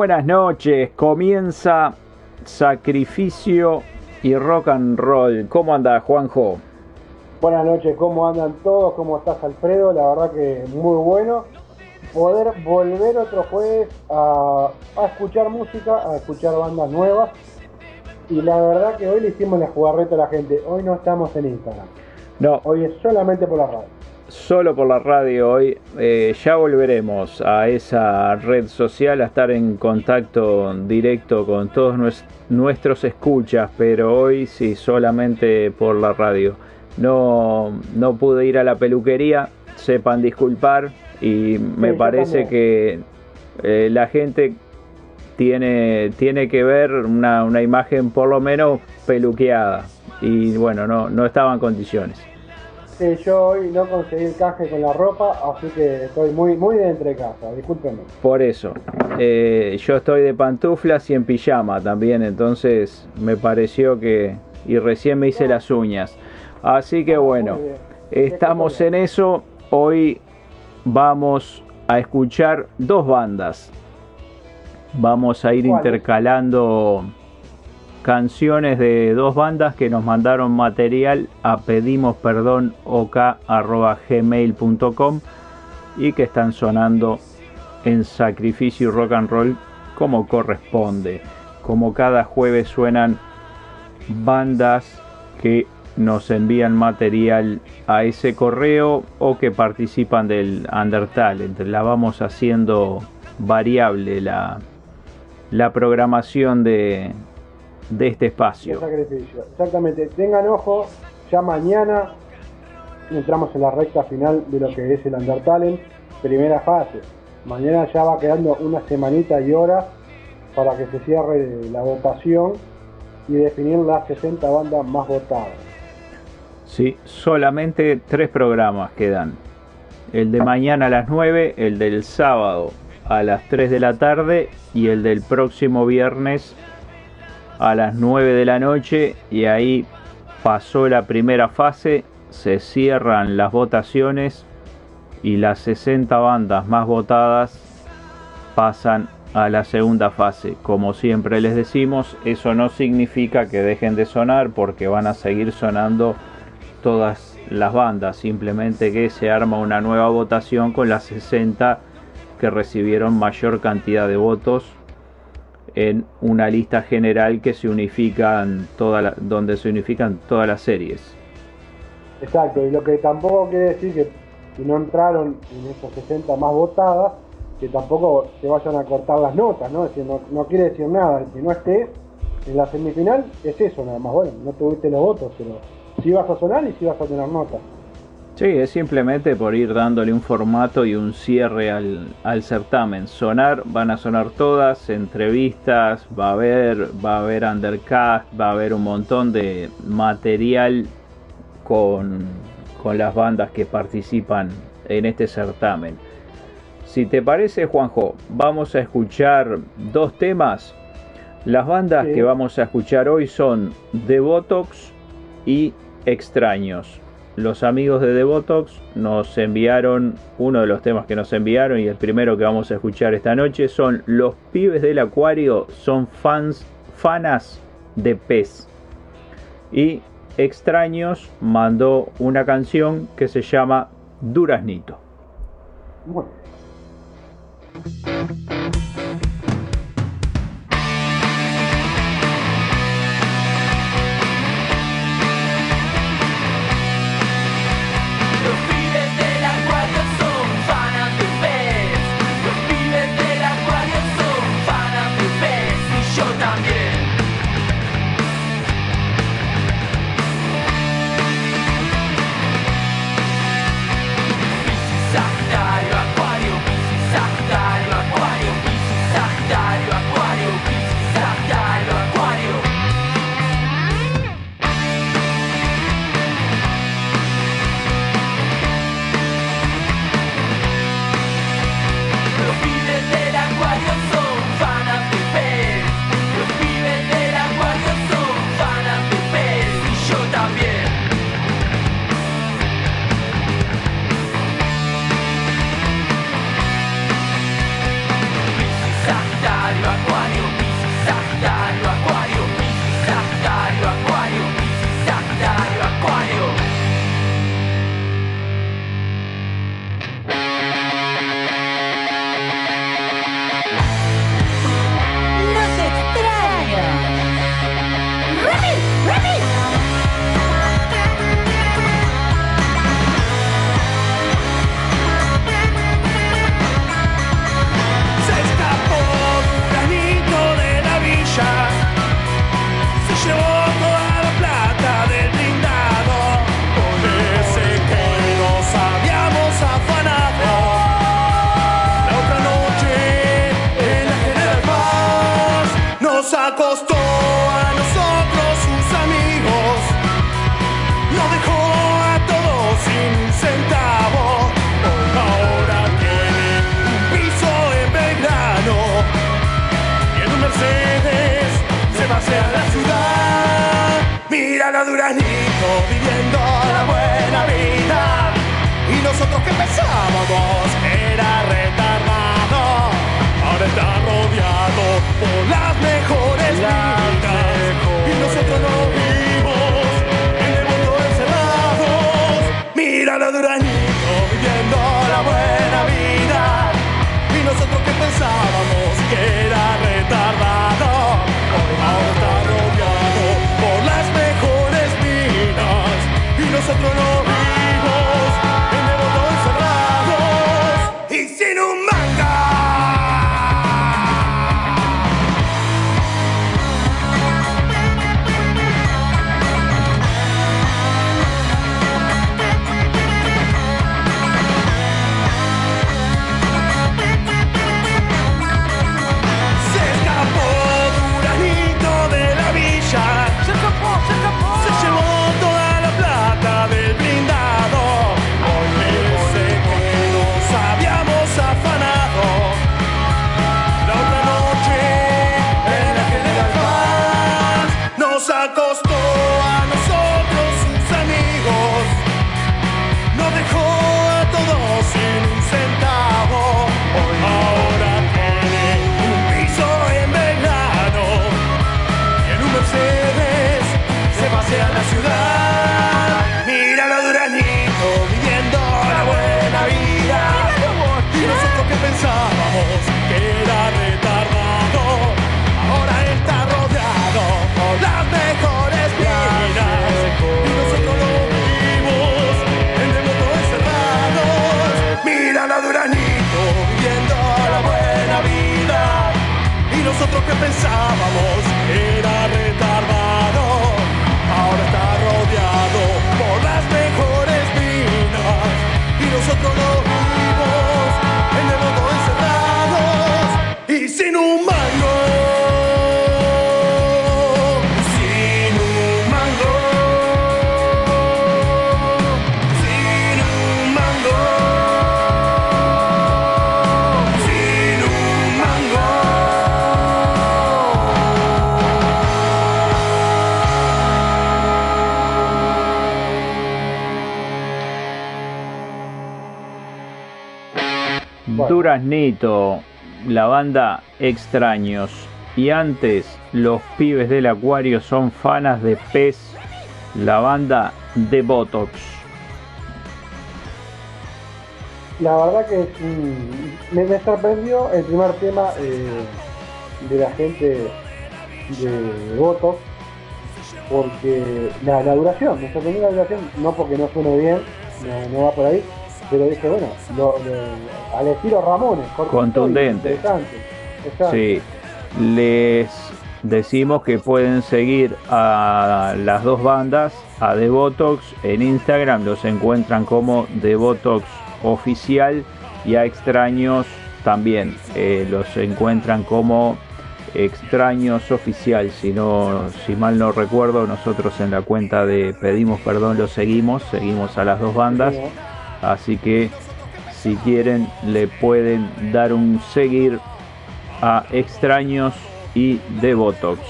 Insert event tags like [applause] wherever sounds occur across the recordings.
Buenas noches, comienza Sacrificio y Rock and Roll. ¿Cómo anda Juanjo? Buenas noches, ¿cómo andan todos? ¿Cómo estás Alfredo? La verdad que muy bueno poder volver otro jueves a, a escuchar música, a escuchar bandas nuevas. Y la verdad que hoy le hicimos la jugarreta a la gente. Hoy no estamos en Instagram. No, Hoy es solamente por la radio. Solo por la radio hoy. Eh, ya volveremos a esa red social, a estar en contacto directo con todos nues- nuestros escuchas, pero hoy sí, solamente por la radio. No, no pude ir a la peluquería, sepan disculpar y me parece que eh, la gente tiene, tiene que ver una, una imagen por lo menos peluqueada y bueno, no, no estaba en condiciones. Yo hoy no conseguí el canje con la ropa, así que estoy muy, muy de entre casa, discúlpenme. Por eso, eh, yo estoy de pantuflas y en pijama también, entonces me pareció que... Y recién me hice las uñas. Así que bueno, Muy bien. estamos en eso. Hoy vamos a escuchar dos bandas. Vamos a ir intercalando canciones de dos bandas que nos mandaron material a pedimos perdón gmail.com y que están sonando en Sacrificio Rock and Roll como corresponde. Como cada jueves suenan bandas que nos envían material a ese correo o que participan del Undertale. La vamos haciendo variable la, la programación de, de este espacio. sacrificio. Exactamente, tengan ojo, ya mañana entramos en la recta final de lo que es el Undertale, primera fase. Mañana ya va quedando una semanita y hora para que se cierre la votación y definir las 60 bandas más votadas. Sí, solamente tres programas quedan. El de mañana a las 9, el del sábado a las 3 de la tarde y el del próximo viernes a las 9 de la noche y ahí pasó la primera fase, se cierran las votaciones y las 60 bandas más votadas pasan a la segunda fase. Como siempre les decimos, eso no significa que dejen de sonar porque van a seguir sonando todas las bandas, simplemente que se arma una nueva votación con las 60 que recibieron mayor cantidad de votos en una lista general que se unifican toda la- donde se unifican todas las series. Exacto, y lo que tampoco quiere decir que si no entraron en esas 60 más votadas, que tampoco se vayan a cortar las notas, ¿no? Es decir, no, no quiere decir nada, si no estés en la semifinal es eso nada más, bueno, no tuviste los votos, pero sí vas a sonar y sí vas a tener notas. Sí, es simplemente por ir dándole un formato y un cierre al, al certamen. Sonar, van a sonar todas, entrevistas, va a haber, va a haber undercast, va a haber un montón de material con, con las bandas que participan en este certamen. Si te parece, Juanjo, vamos a escuchar dos temas. Las bandas Sí. que vamos a escuchar hoy son The Botox y Extraños los amigos de Devotox nos enviaron uno de los temas que nos enviaron y el primero que vamos a escuchar esta noche son Los pibes del acuario son fans, fanas de pez. Y Extraños mandó una canción que se llama Duraznito. Duranito viviendo la buena vida. Y nosotros que pensábamos era retardado ahora está rodeado por las mejores vidas. Y nosotros no vivimos en el mundo encerrados. Míralo Duranito viviendo la buena vida. Y nosotros que pensábamos que era retardado nosotros no Duraznito, la banda Extraños. Y antes, los pibes del acuario son fanas de pez, la banda de Botox. La verdad que un- me, me sorprendió el primer tema eh, de la gente de Botox porque la, duración, me sorprendió la duración, no porque no suene bien, no va por ahí, pero dije, bueno, lo- lo- al estilo Ramones, Contundente. Exacto. Sí, les decimos que pueden seguir a las dos bandas, a The Botox en Instagram, los encuentran como The Botox Oficial y a Extraños también, eh, los encuentran como Extraños Oficial, si, no, si mal no recuerdo, nosotros en la cuenta de Pedimos Perdón los seguimos, seguimos a las dos bandas, así que si quieren le pueden dar un seguir a Extraños y de Botox.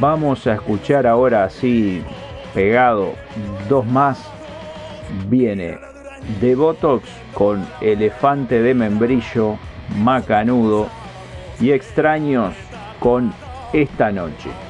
Vamos a escuchar ahora así pegado dos más. Viene de Botox con Elefante de Membrillo, Macanudo y Extraños con Esta Noche.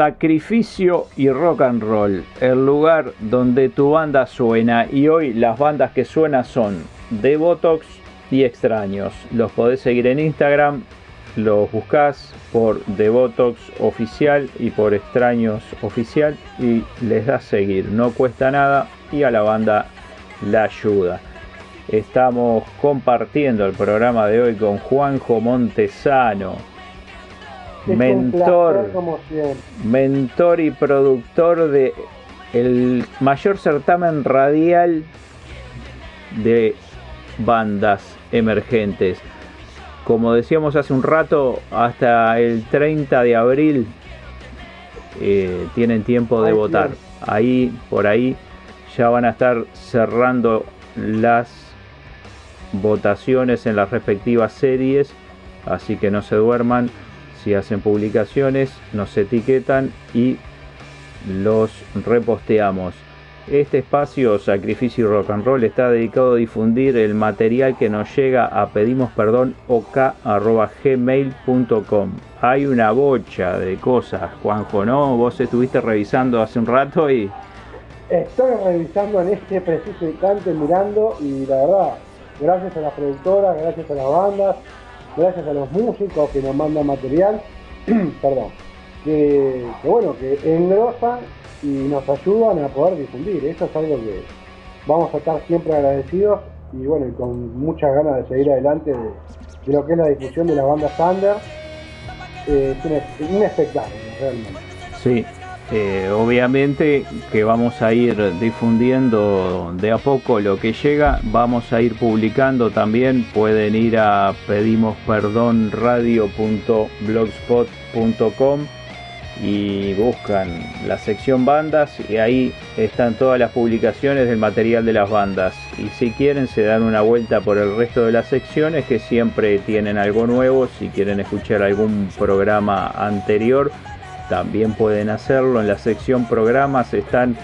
Sacrificio y rock and roll, el lugar donde tu banda suena y hoy las bandas que suenan son Devotox y Extraños. Los podés seguir en Instagram, los buscás por Devotox oficial y por Extraños oficial y les das seguir, no cuesta nada y a la banda la ayuda. Estamos compartiendo el programa de hoy con Juanjo Montesano, Es mentor, placer, como siempre. mentor y productor de el mayor certamen radial de bandas emergentes. Como decíamos hace un rato, hasta el 30 de abril eh, tienen tiempo de votar. Ahí, por ahí, ya van a estar cerrando las votaciones en las respectivas series. Así que no se duerman. Si hacen publicaciones, nos etiquetan y los reposteamos. Este espacio Sacrificio y Rock and Roll está dedicado a difundir el material que nos llega a pedimos perdón ok@gmail.com. Hay una bocha de cosas, Juanjo, ¿no? Vos estuviste revisando hace un rato y Estoy revisando en este preciso instante, mirando, y la verdad, gracias a las productoras, gracias a las bandas, gracias a los músicos que nos mandan material, [clears throat] perdón, que, bueno, que engrosan y nos ayudan a poder difundir. Eso es algo que vamos a estar siempre agradecidos y bueno, y con muchas ganas de seguir adelante de, de lo que es la difusión de las bandas under. Eh, es- un espectáculo, realmente. Sí, eh, obviamente que vamos a ir difundiendo de a poco lo que llega, vamos a ir publicando también, pueden ir a pedimosperdonradio.blogspot.com y buscan la sección bandas y ahí están todas las publicaciones del material de las bandas. Y si quieren se dan una vuelta por el resto de las secciones que siempre tienen algo nuevo, si quieren escuchar algún programa anterior también pueden hacerlo. En la sección programas están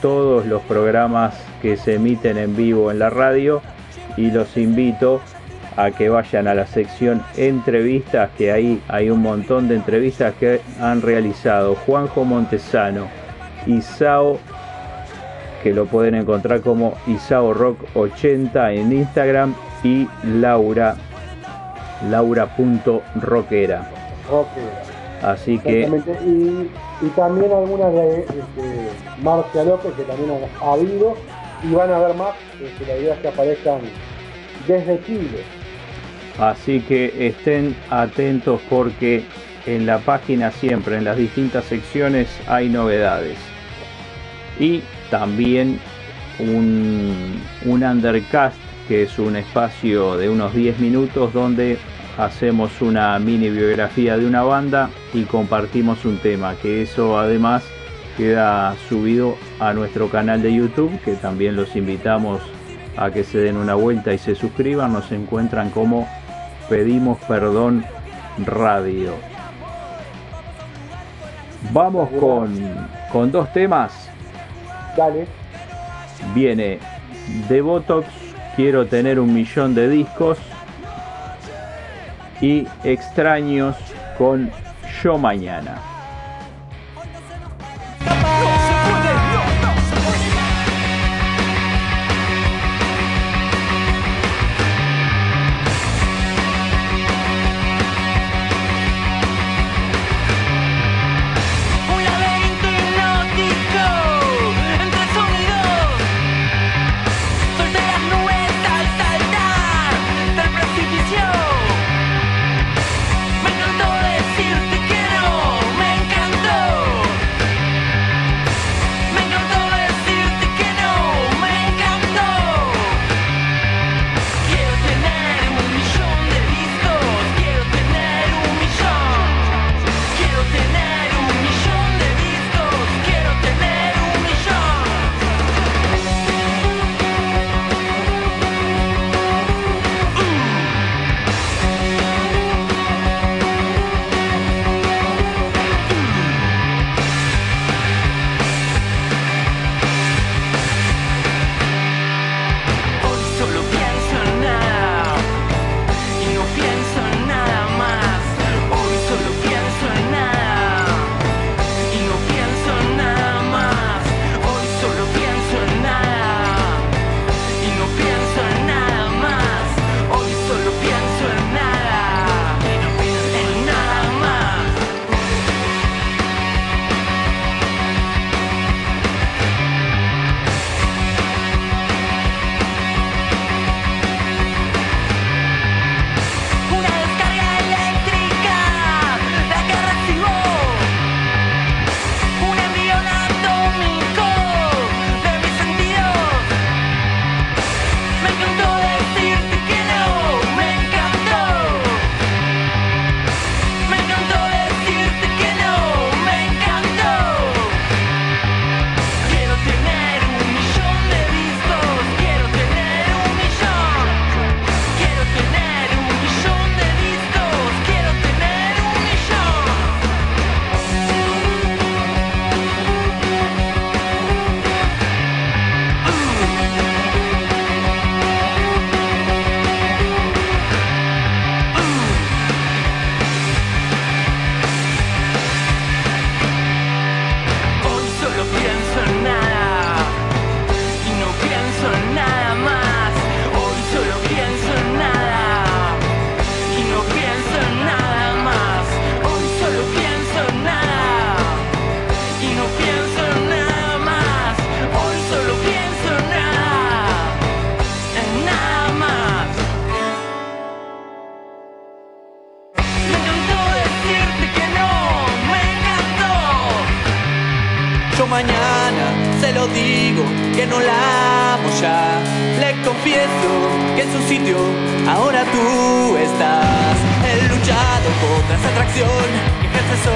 todos los programas que se emiten en vivo en la radio y los invito a que vayan a la sección entrevistas, que ahí hay un montón de entrevistas que han realizado Juanjo Montesano, Isao, que lo pueden encontrar como Isao Rock 80 en Instagram y Laura, laura.rockera. Rockera. Así que. Y, y también algunas de este, Marcia López, que también ha, ha habido, y van a haber más, este, la idea es que aparezcan desde Chile. Así que estén atentos porque en la página siempre, en las distintas secciones, hay novedades. Y también un, un undercast, que es un espacio de unos 10 minutos donde hacemos una mini biografía de una banda y compartimos un tema, que eso además queda subido a nuestro canal de YouTube, que también los invitamos a que se den una vuelta y se suscriban, nos encuentran como Pedimos Perdón Radio. Vamos con, con dos temas. Dale, Viene Devotox, quiero tener un millón de discos. Y Extraños con Yo Mañana.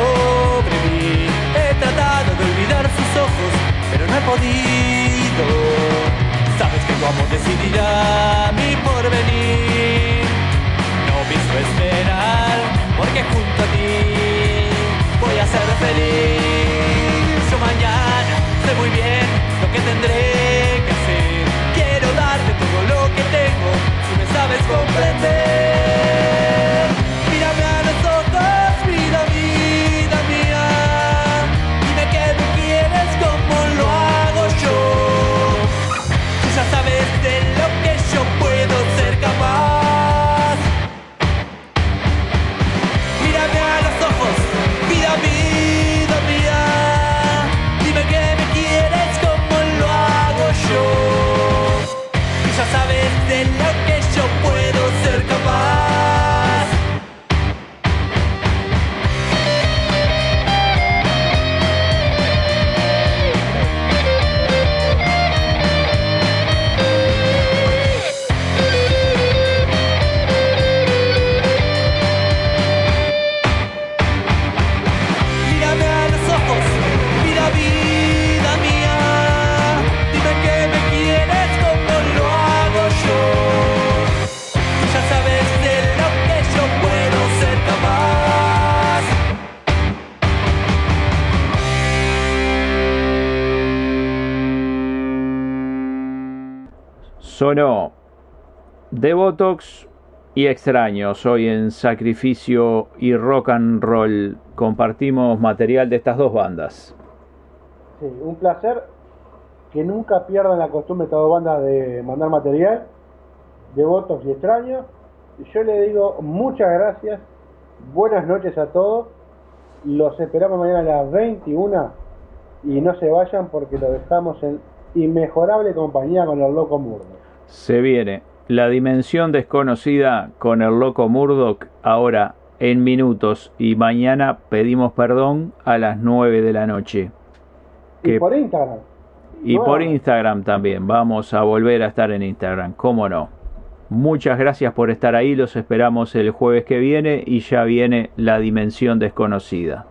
Sobre mí. He tratado de olvidar sus ojos, pero no he podido. Sabes que tu amor decidirá mi porvenir. No pienso esperar, porque junto a ti voy a ser feliz. Yo mañana sé muy bien lo que tendré que hacer. Quiero darte todo lo que tengo, si me sabes comprender. De Botox y Extraños hoy en Sacrificio y Rock and Roll. Compartimos material de estas dos bandas. Sí, un placer que nunca pierdan la costumbre estas dos bandas de mandar material, devotos y extraños. Yo le digo muchas gracias, buenas noches a todos. Los esperamos mañana a las 21 y no se vayan porque lo dejamos en inmejorable compañía con el loco Murdo. Se viene la dimensión desconocida con el loco Murdoch ahora en minutos y mañana pedimos perdón a las 9 de la noche. Y por Instagram. Y Bueno. por Instagram también. Vamos a volver a estar en Instagram, cómo no. Muchas gracias por estar ahí. Los esperamos el jueves que viene y ya viene la dimensión desconocida.